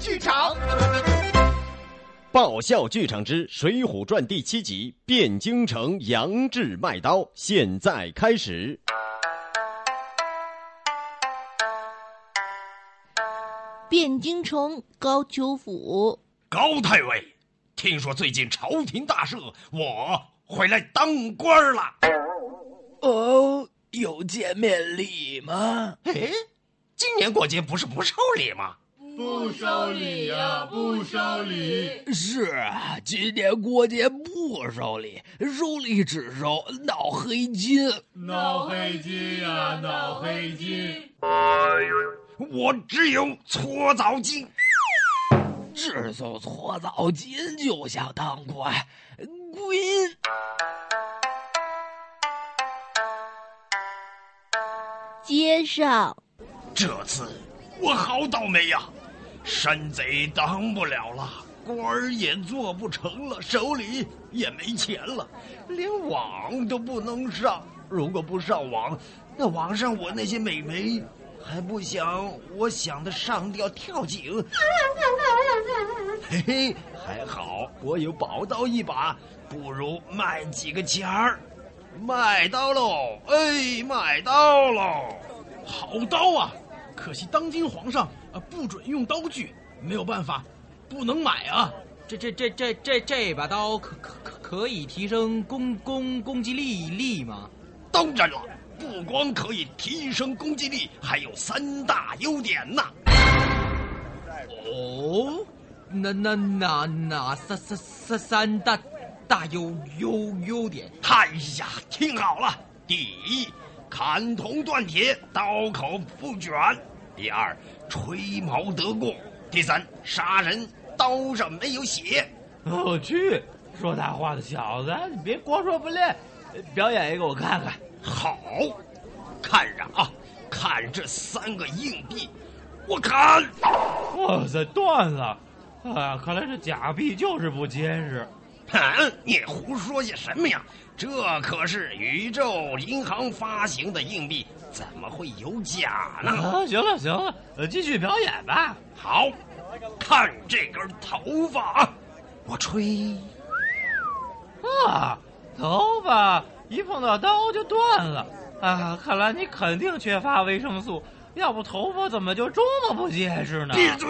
剧场。爆笑剧场之《水浒传》第七集《汴京城杨志卖刀》，现在开始。汴京城高俅府，高太尉，听说最近朝廷大赦，我回来当官了。哦，有见面礼吗？哎，今年过节不是不收礼吗？不收礼呀，不收礼。是啊，今年过节不收礼，收礼只收闹黑金。闹黑金呀，闹黑金。我只有搓澡巾，只送搓澡巾就想当官，滚！街上，这次我好倒霉呀！山贼当不了了，官儿也做不成了，手里也没钱了，连网都不能上。如果不上网，那网上我那些美眉还不想我想的上吊跳井？嘿 嘿，还好我有宝刀一把，不如卖几个钱儿。卖刀喽！哎，卖刀喽！好刀啊！可惜当今皇上啊不准用刀具，没有办法，不能买啊。这这这这这这把刀可可可可以提升攻攻攻击力力吗？当然了，不光可以提升攻击力，还有三大优点呢。哦，那那那那三三三三大大优优优点？哎呀，听好了，第一，砍铜断铁，刀口不卷；第二，吹毛得过；第三，杀人刀上没有血。我去，说大话的小子，你别光说不练，表演一个我看看。好，看着啊，看这三个硬币，我砍。哇塞，断了！啊，看来这假币就是不结实。哼，你胡说些什么呀？这可是宇宙银行发行的硬币，怎么会有假呢？啊，行了行了，呃，继续表演吧。好，看这根头发啊，我吹。啊，头发一碰到刀就断了。啊，看来你肯定缺乏维生素，要不头发怎么就这么不结实呢？闭嘴！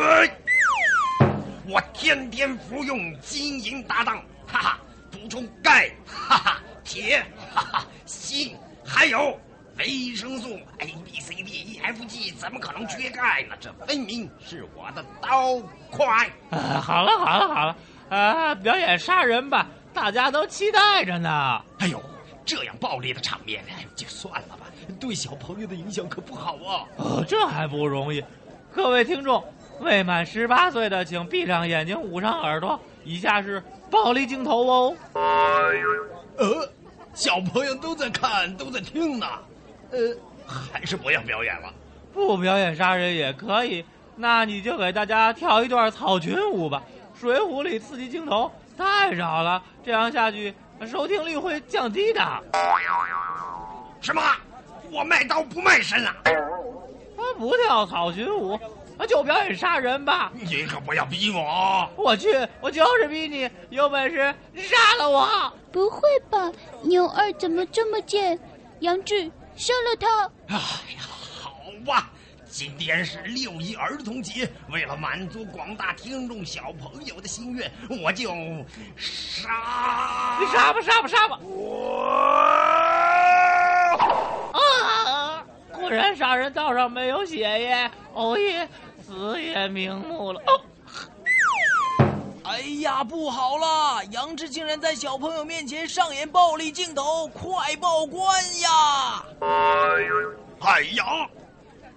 我天天服用金银搭档，哈哈，补充钙，哈哈，铁，哈哈，锌，还有维生素 A B C D E F G，怎么可能缺钙呢？这分明是我的刀快。啊，好了好了好了，啊，表演杀人吧，大家都期待着呢。哎呦，这样暴力的场面，哎，就算了吧，对小朋友的影响可不好啊。哦，这还不容易，各位听众。未满十八岁的，请闭上眼睛，捂上耳朵。以下是暴力镜头哦。呃，小朋友都在看，都在听呢。呃，还是不要表演了。不表演杀人也可以，那你就给大家跳一段草裙舞吧。水浒里刺激镜头太少了，这样下去收听率会降低的。什么？我卖刀不卖身啊？他不跳草裙舞。就表演杀人吧！你可不要逼我！我去，我就是逼你！有本事杀了我！不会吧，牛二怎么这么贱？杨志，杀了他！哎呀，好吧，今天是六一儿童节，为了满足广大听众小朋友的心愿，我就杀！你杀吧，杀吧，杀吧！我啊！果然杀人刀上没有血耶！哦耶！死也瞑目了！哦，哎呀，不好了！杨志竟然在小朋友面前上演暴力镜头，快报官呀！哎呀，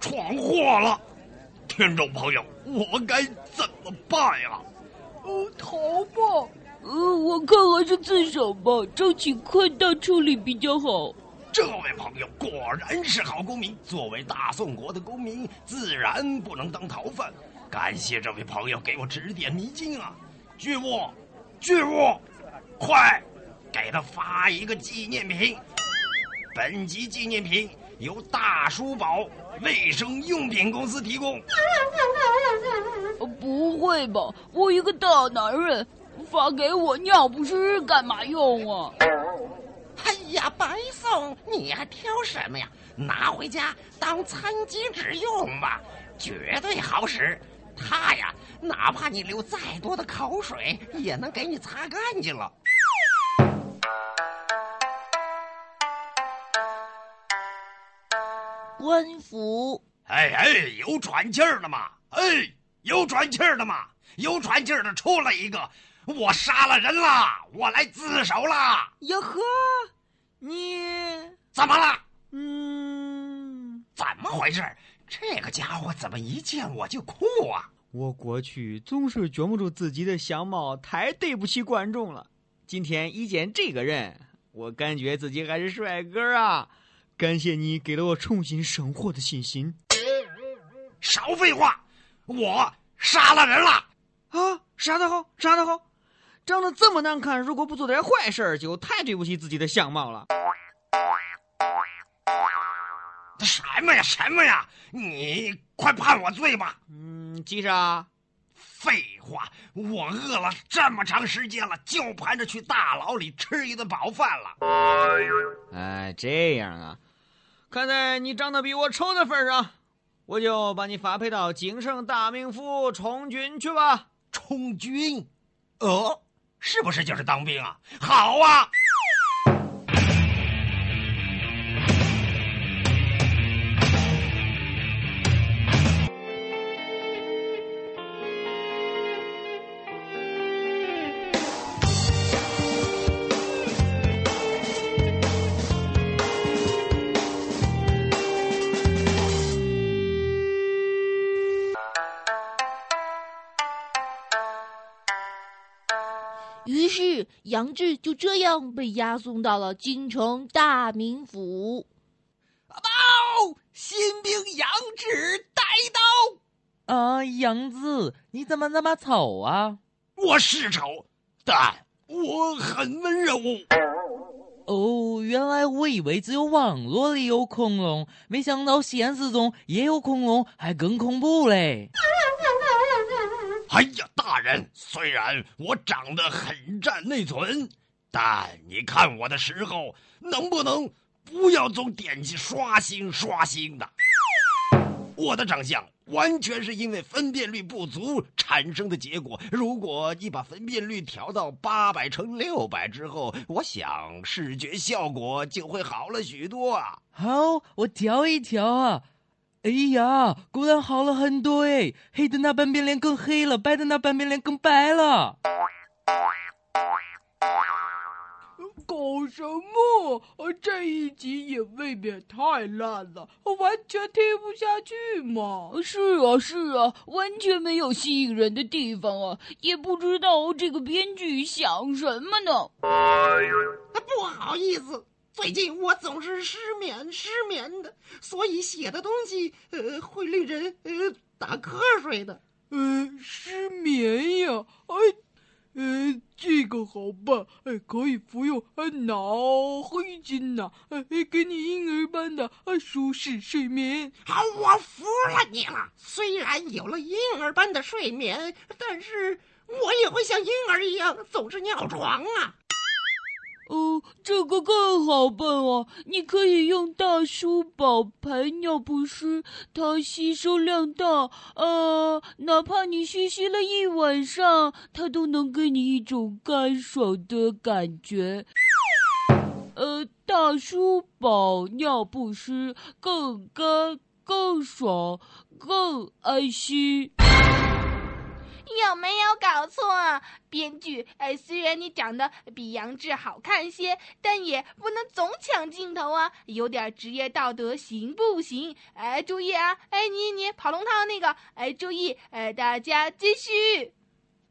闯祸了！听众朋友，我该怎么办呀？呃，逃吧！呃，我看还是自首吧，争取宽大处理比较好。这位朋友果然是好公民。作为大宋国的公民，自然不能当逃犯。感谢这位朋友给我指点迷津啊！巨物，巨物，快给他发一个纪念品。本集纪念品由大叔宝卫生用品公司提供。不会吧？我一个大男人，发给我尿不湿干嘛用啊？哎呀，白送，你还挑什么呀？拿回家当餐巾纸用吧，绝对好使。它呀，哪怕你流再多的口水，也能给你擦干净了。官府，哎哎，有喘气儿的吗？哎，有喘气儿的吗？有喘气儿的出来一个！我杀了人啦，我来自首啦。哟呵，你怎么了？嗯，怎么回事？这个家伙怎么一见我就哭啊？我过去总是觉不住自己的相貌，太对不起观众了。今天一见这个人，我感觉自己还是帅哥啊！感谢你给了我重新生活的信心。少废话，我杀了人了啊！杀得好，杀得好！长得这么难看，如果不做点坏事，就太对不起自己的相貌了。什么呀，什么呀！你快判我罪吧！嗯，急啥？废话，我饿了这么长时间了，就盼着去大牢里吃一顿饱饭了。哎，这样啊？看在你长得比我丑的份上，我就把你发配到京城大名府充军去吧。充军？哦，是不是就是当兵啊？好啊！于是杨志就这样被押送到了京城大名府。报，新兵杨志带到。啊，杨志，你怎么那么丑啊？我是丑，但我很温柔。哦，原来我以为只有网络里有恐龙，没想到现实中也有恐龙，还更恐怖嘞。哎呀，大人，虽然我长得很占内存，但你看我的时候，能不能不要总点击刷新刷新的？我的长相完全是因为分辨率不足产生的结果。如果你把分辨率调到八百乘六百之后，我想视觉效果就会好了许多啊。好，我调一调啊。哎呀，果然好了很多哎！黑的那半边脸更黑了，白的那半边脸更白了。搞什么？这一集也未免太烂了，完全听不下去嘛！是啊，是啊，完全没有吸引人的地方啊！也不知道这个编剧想什么呢。不好意思。最近我总是失眠，失眠的，所以写的东西呃会令人呃打瞌睡的。呃，失眠呀，哎，呃，这个好办，哎，可以服用呃脑黑金呐，哎，给你婴儿般的呃舒适睡眠。好，我服了你了。虽然有了婴儿般的睡眠，但是我也会像婴儿一样总是尿床啊。哦，这个更好办哦！你可以用大叔宝排尿不湿，它吸收量大，呃，哪怕你嘘嘘了一晚上，它都能给你一种干爽的感觉。呃，大叔宝尿不湿更干、更爽、更安心。有没有搞错？编剧，哎，虽然你长得比杨志好看些，但也不能总抢镜头啊，有点职业道德行不行？哎，注意啊！哎，你你跑龙套那个，哎，注意！哎，大家继续。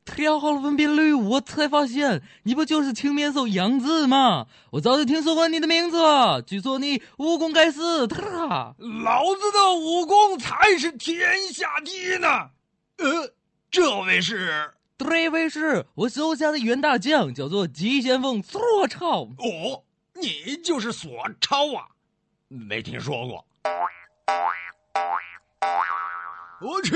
调好了分辨率，我才发现你不就是青面兽杨志吗？我早就听说过你的名字了。据说你武功盖世，老子的武功才是天下第一呢！呃。这位是，这位是我手下的袁大将，叫做急先锋索超。哦，你就是索超啊？没听说过。我去，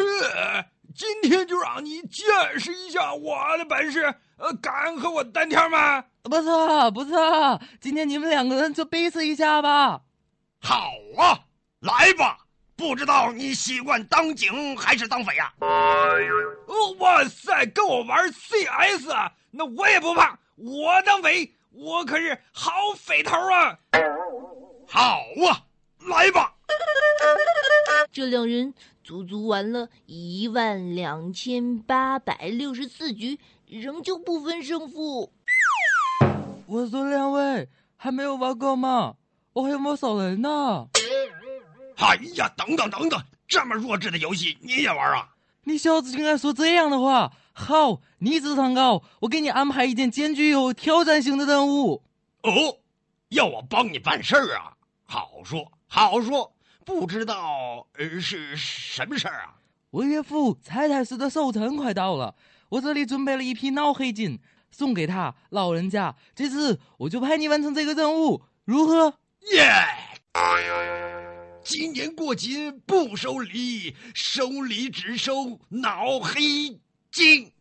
今天就让你见识一下我的本事，呃，敢和我单挑吗？不错，不错，今天你们两个人就比试一下吧。好啊，来吧！不知道你习惯当警还是当匪呀？哦，哇塞，跟我玩 CS 啊？那我也不怕，我当匪，我可是好匪头啊！好啊，来吧！这两人足足玩了一万两千八百六十四局，仍旧不分胜负。我说两位还没有玩够吗？我还有没有少人呢？哎呀，等等等等，这么弱智的游戏你也玩啊？你小子竟然说这样的话！好，你智商高，我给你安排一件艰巨有挑战性的任务。哦，要我帮你办事儿啊？好说好说，不知道呃是什么事儿啊？我岳父蔡太师的寿辰快到了，我这里准备了一批脑黑金送给他老人家，这次我就派你完成这个任务，如何？耶！今年过节不收礼，收礼只收脑黑金。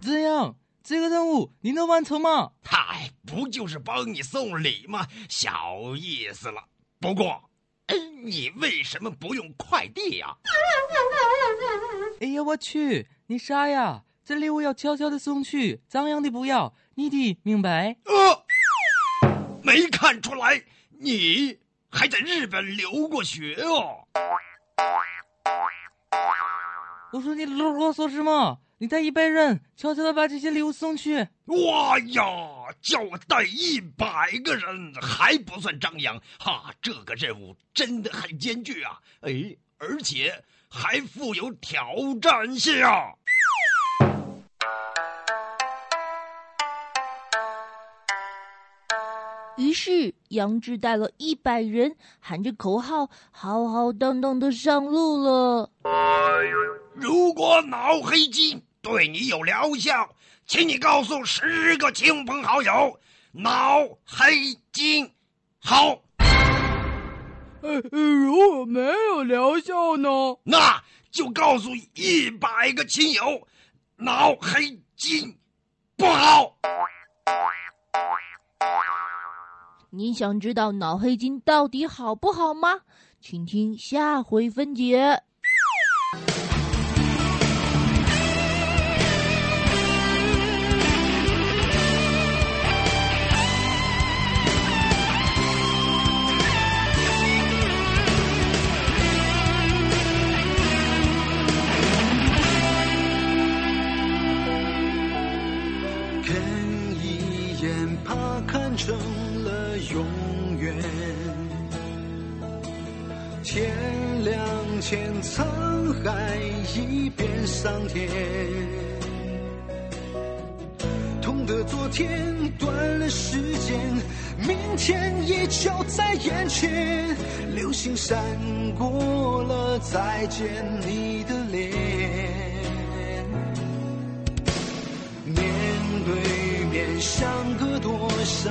这样，这个任务你能完成吗？嗨，不就是帮你送礼吗？小意思了。不过，哎你为什么不用快递呀？哎呀，我去，你傻呀！这礼物要悄悄的送去，张扬的不要，你的明白？呃，没看出来，你。还在日本留过学哦！我说你啰啰嗦什么？你带一百人，悄悄的把这些礼物送去。哇呀，叫我带一百个人还不算张扬哈！这个任务真的很艰巨啊！哎，而且还富有挑战性啊！于是杨志带了一百人，喊着口号，浩浩荡荡的上路了。如果脑黑金对你有疗效，请你告诉十个亲朋好友，脑黑金好。呃，如果没有疗效呢？那就告诉一百个亲友，脑黑金不好。你想知道脑黑金到底好不好吗？请听下回分解。前沧海一变桑田，痛的昨天断了时间，明天依旧在眼前。流星闪过了，再见你的脸。面对面，相隔多少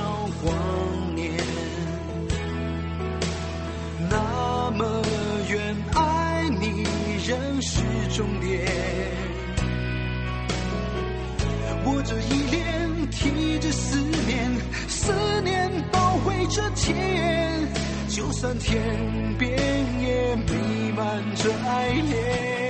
这天，就算天边也弥漫着爱恋。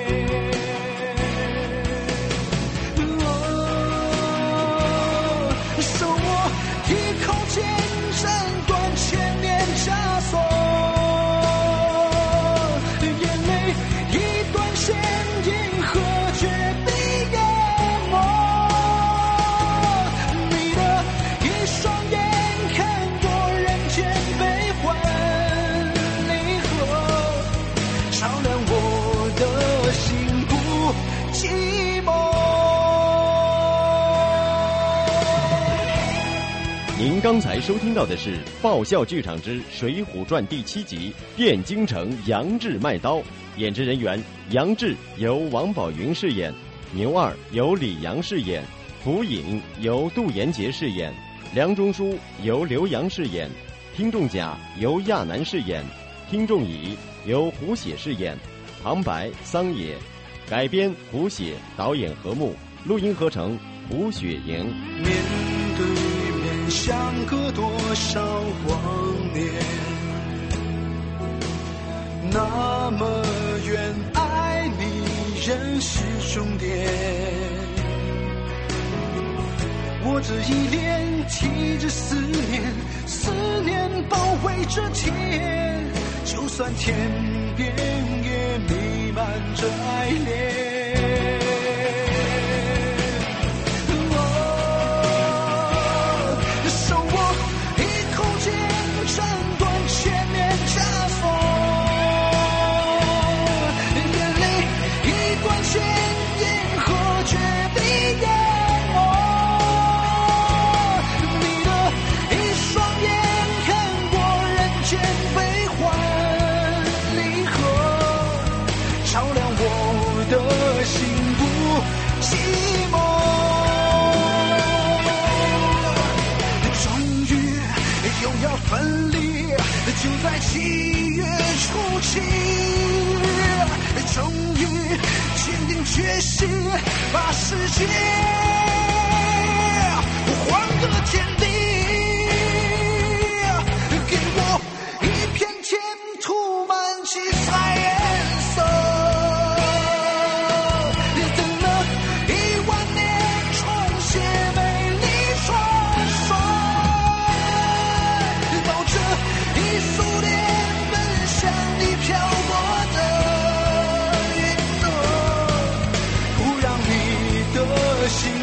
您刚才收听到的是《爆笑剧场之水浒传》第七集《汴京城杨志卖刀》，演职人员：杨志由王宝云饰演，牛二由李阳饰演，福尹由杜延杰饰演，梁中书由刘洋饰演，听众甲由亚楠饰演，听众乙由胡写饰演，旁白桑野，改编胡写，导演何木，录音合成胡雪莹。相隔多少光年？那么远，爱你仍是终点。我这一脸提着思念，思念包围着天，就算天边也弥漫着爱恋。决心，把世界还个天。the.